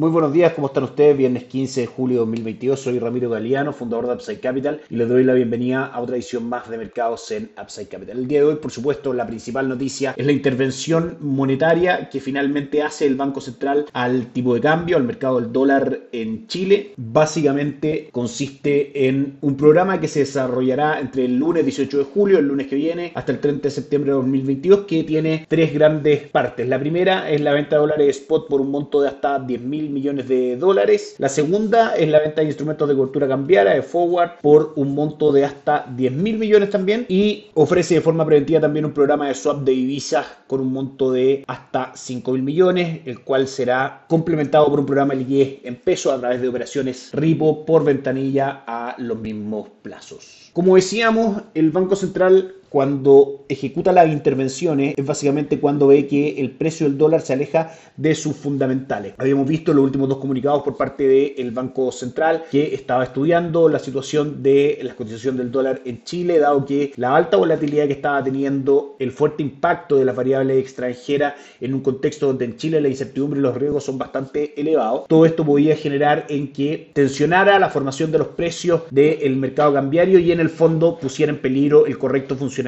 Muy buenos días, ¿cómo están ustedes? Viernes 15 de julio de 2022, soy Ramiro Galeano, fundador de Upside Capital y les doy la bienvenida a otra edición más de mercados en Upside Capital. El día de hoy, por supuesto, la principal noticia es la intervención monetaria que finalmente hace el Banco Central al tipo de cambio, al mercado del dólar en Chile. Básicamente consiste en un programa que se desarrollará entre el lunes 18 de julio, el lunes que viene, hasta el 30 de septiembre de 2022, que tiene tres grandes partes. La primera es la venta de dólares spot por un monto de hasta 10 mil millones de dólares. La segunda es la venta de instrumentos de cobertura cambiaria de forward por un monto de hasta 10 mil millones también y ofrece de forma preventiva también un programa de swap de divisas con un monto de hasta 5 mil millones, el cual será complementado por un programa de liquidez en pesos a través de operaciones RIPO por ventanilla a los mismos plazos. Como decíamos, el Banco Central cuando ejecuta las intervenciones es básicamente cuando ve que el precio del dólar se aleja de sus fundamentales. Habíamos visto los últimos dos comunicados por parte del Banco Central que estaba estudiando la situación de la cotización del dólar en Chile, dado que la alta volatilidad que estaba teniendo, el fuerte impacto de las variables extranjeras en un contexto donde en Chile la incertidumbre y los riesgos son bastante elevados, todo esto podía generar en que tensionara la formación de los precios del mercado cambiario y en el fondo pusiera en peligro el correcto funcionamiento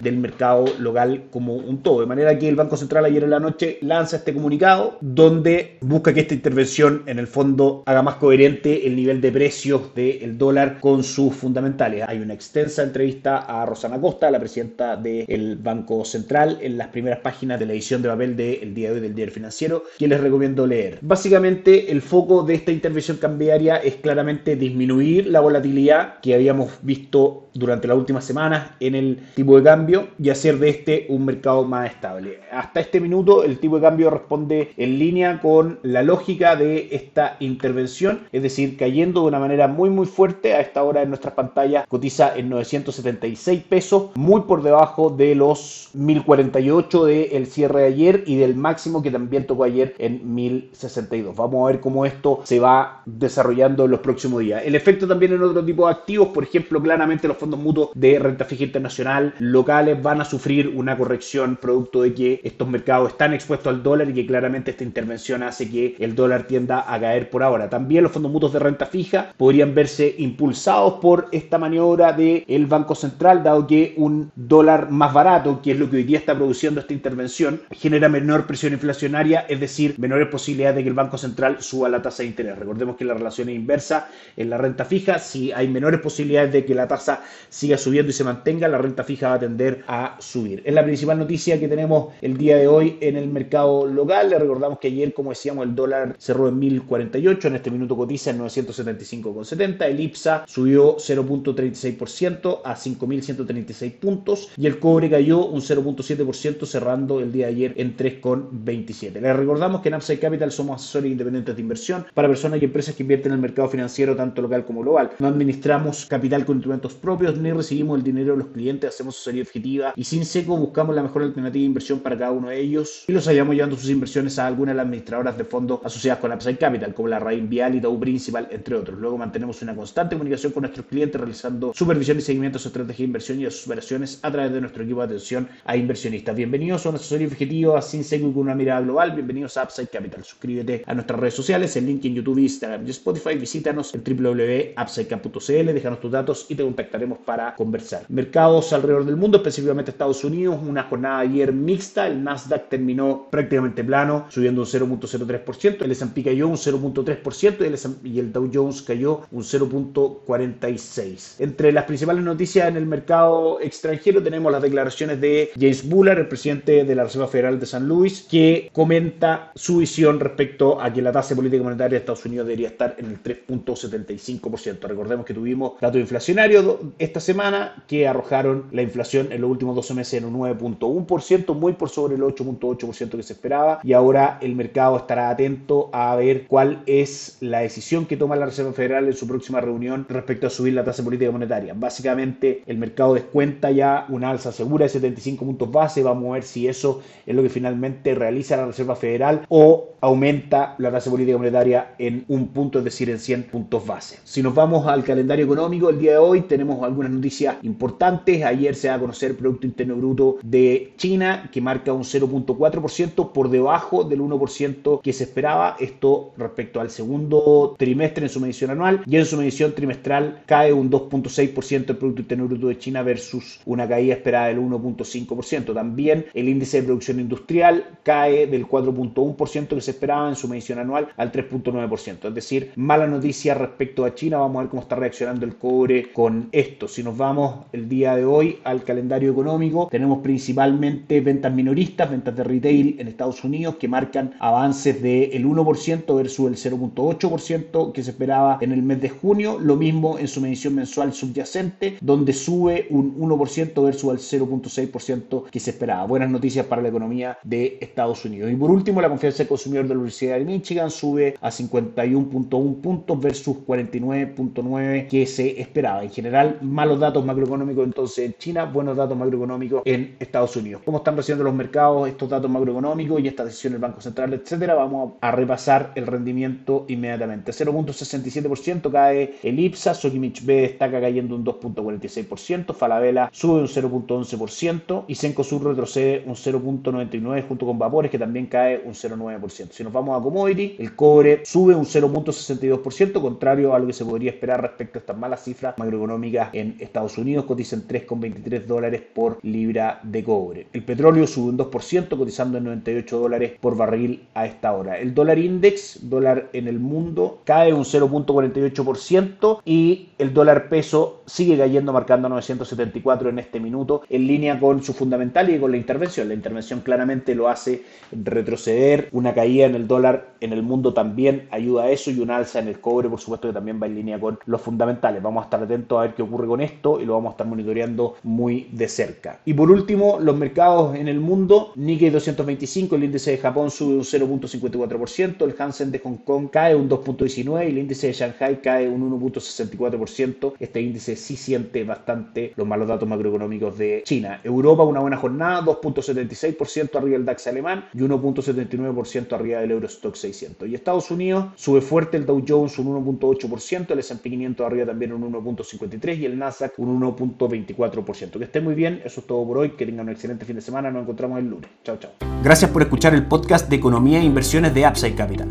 del mercado local como un todo. De manera que el Banco Central ayer en la noche lanza este comunicado donde busca que esta intervención en el fondo haga más coherente el nivel de precios del dólar con sus fundamentales. Hay una extensa entrevista a Rosana Costa, la presidenta del Banco Central, en las primeras páginas de la edición de papel del día de hoy del Diario Financiero, que les recomiendo leer. Básicamente el foco de esta intervención cambiaria es claramente disminuir la volatilidad que habíamos visto durante las últimas semanas en el tipo de cambio y hacer de este un mercado más estable. Hasta este minuto el tipo de cambio responde en línea con la lógica de esta intervención, es decir, cayendo de una manera muy muy fuerte a esta hora en nuestras pantallas cotiza en 976 pesos, muy por debajo de los 1048 del cierre de ayer y del máximo que también tocó ayer en 1062. Vamos a ver cómo esto se va desarrollando en los próximos días. El efecto también en otro tipo de activos, por ejemplo, claramente los fondos mutuos de renta fija internacional locales van a sufrir una corrección producto de que estos mercados están expuestos al dólar y que claramente esta intervención hace que el dólar tienda a caer por ahora. También los fondos mutuos de renta fija podrían verse impulsados por esta maniobra del Banco Central, dado que un dólar más barato, que es lo que hoy día está produciendo esta intervención, genera menor presión inflacionaria, es decir, menores posibilidades de que el Banco Central suba la tasa de interés. Recordemos que la relación es inversa en la renta fija, si hay menores posibilidades de que la tasa siga subiendo y se mantenga, la renta fija va a tender a subir. Es la principal noticia que tenemos el día de hoy en el mercado local. Le recordamos que ayer, como decíamos, el dólar cerró en 1048, en este minuto cotiza en 975,70. El IPSA subió 0.36% a 5.136 puntos y el cobre cayó un 0.7% cerrando el día de ayer en 3,27. Les recordamos que en Upside Capital somos asesores independientes de inversión para personas y empresas que invierten en el mercado financiero tanto local como global. No administramos capital con instrumentos propios ni recibimos el dinero de los clientes, hacemos asesoría objetiva y sin seco buscamos la mejor alternativa de inversión para cada uno de ellos y los hallamos llevando sus inversiones a algunas de las administradoras de fondos asociadas con Upside Capital, como la Rain Vial y Dow Principal, entre otros. Luego mantenemos una constante comunicación con nuestros clientes realizando supervisión y seguimiento de su estrategia de inversión y de sus operaciones a través de nuestro equipo de atención a inversionistas. Bienvenidos a una asesoría objetiva sin seco y con una mirada global. Bienvenidos a Upside Capital. Suscríbete a nuestras redes sociales, el link en YouTube, Instagram y Spotify. Visítanos en www.upsidecap.cl, déjanos tus datos y te contactaremos para conversar. Mercados alrededor del mundo, específicamente Estados Unidos, una jornada ayer mixta, el Nasdaq terminó prácticamente plano, subiendo un 0.03%, el S&P cayó un 0.3% y el, Dow Jones cayó un 0.46%. Entre las principales noticias en el mercado extranjero tenemos las declaraciones de James Bullard, el presidente de la Reserva Federal de San Luis, que comenta su visión respecto a que la tasa política monetaria de Estados Unidos debería estar en el 3.75%. Recordemos que tuvimos datos inflacionarios esta semana que arrojaron la inflación en los últimos 12 meses en un 9.1%, muy por sobre el 8.8% que se esperaba. Y ahora el mercado estará atento a ver cuál es la decisión que toma la Reserva Federal en su próxima reunión respecto a subir la tasa política monetaria. Básicamente, el mercado descuenta ya una alza segura de 75 puntos base. Vamos a ver si eso es lo que finalmente realiza la Reserva Federal o aumenta la tasa política monetaria en un punto, es decir, en 100 puntos base. Si nos vamos al calendario económico, el día de hoy tenemos algunas noticias importantes. Ayer se va a conocer el Producto Interno Bruto de China, que marca un 0.4% por debajo del 1% que se esperaba. Esto respecto al segundo trimestre en su medición anual y en su medición trimestral cae un 2.6% el Producto Interno Bruto de China versus una caída esperada del 1.5%. También el índice de producción industrial cae del 4.1% que se esperaba en su medición anual al 3.9%. Es decir, mala noticia respecto a China. Vamos a ver cómo está reaccionando el cobre con esto. Si nos vamos el día de hoy al calendario económico, tenemos principalmente ventas minoristas, ventas de retail en Estados Unidos que marcan avances del 1% versus el 0.8% que se esperaba en el mes de junio. Lo mismo en su medición mensual subyacente, donde sube un 1% versus el 0.6% que se esperaba. Buenas noticias para la economía de Estados Unidos. Y por último, la confianza del consumidor de la Universidad de Michigan sube a 51.1 puntos versus 49.9 que se esperaba. En general, malos datos macroeconómicos entonces China, buenos datos macroeconómicos en Estados Unidos. ¿Cómo están recibiendo los mercados estos datos macroeconómicos y esta decisión del Banco Central, etcétera? Vamos a repasar el rendimiento inmediatamente. 0.67% cae el IPSA, Sokimich B destaca cayendo un 2.46%, Falabella sube un 0.11% y Sencosur retrocede un 0.99% junto con Vapores que también cae un 0.9%. Si nos vamos a commodity, el cobre sube un 0.62%, contrario a lo que se podría esperar respecto a estas malas cifras macroeconómicas en Estados Unidos, cotiza en 3,25 23 dólares por libra de cobre. El petróleo sube un 2%, cotizando en 98 dólares por barril a esta hora. El dólar index, dólar en el mundo, cae un 0.48% y el dólar peso sigue cayendo, marcando 974 en este minuto, en línea con su fundamental y con la intervención. La intervención claramente lo hace retroceder. Una caída en el dólar en el mundo también ayuda a eso y una alza en el cobre, por supuesto, que también va en línea con los fundamentales. Vamos a estar atentos a ver qué ocurre con esto y lo vamos a estar monitoreando muy de cerca. Y por último, los mercados en el mundo, Nikkei 225, el índice de Japón sube un 0.54%, el Hansen de Hong Kong cae un 2.19% y el índice de Shanghai cae un 1.64%. Este índice sí siente bastante los malos datos macroeconómicos de China. Europa, una buena jornada, 2.76% arriba del DAX alemán y 1.79% arriba del Eurostock 600. Y Estados Unidos sube fuerte el Dow Jones un 1.8%, el S&P 500 arriba también un 1.53% y el Nasdaq un 1.24%. Que esté muy bien, eso es todo por hoy, que tengan un excelente fin de semana, nos encontramos el lunes. Chao, chao. Gracias por escuchar el podcast de Economía e Inversiones de Upside Capital.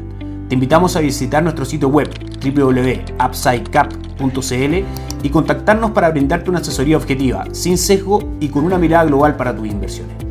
Te invitamos a visitar nuestro sitio web www.upsidecap.cl y contactarnos para brindarte una asesoría objetiva, sin sesgo y con una mirada global para tus inversiones.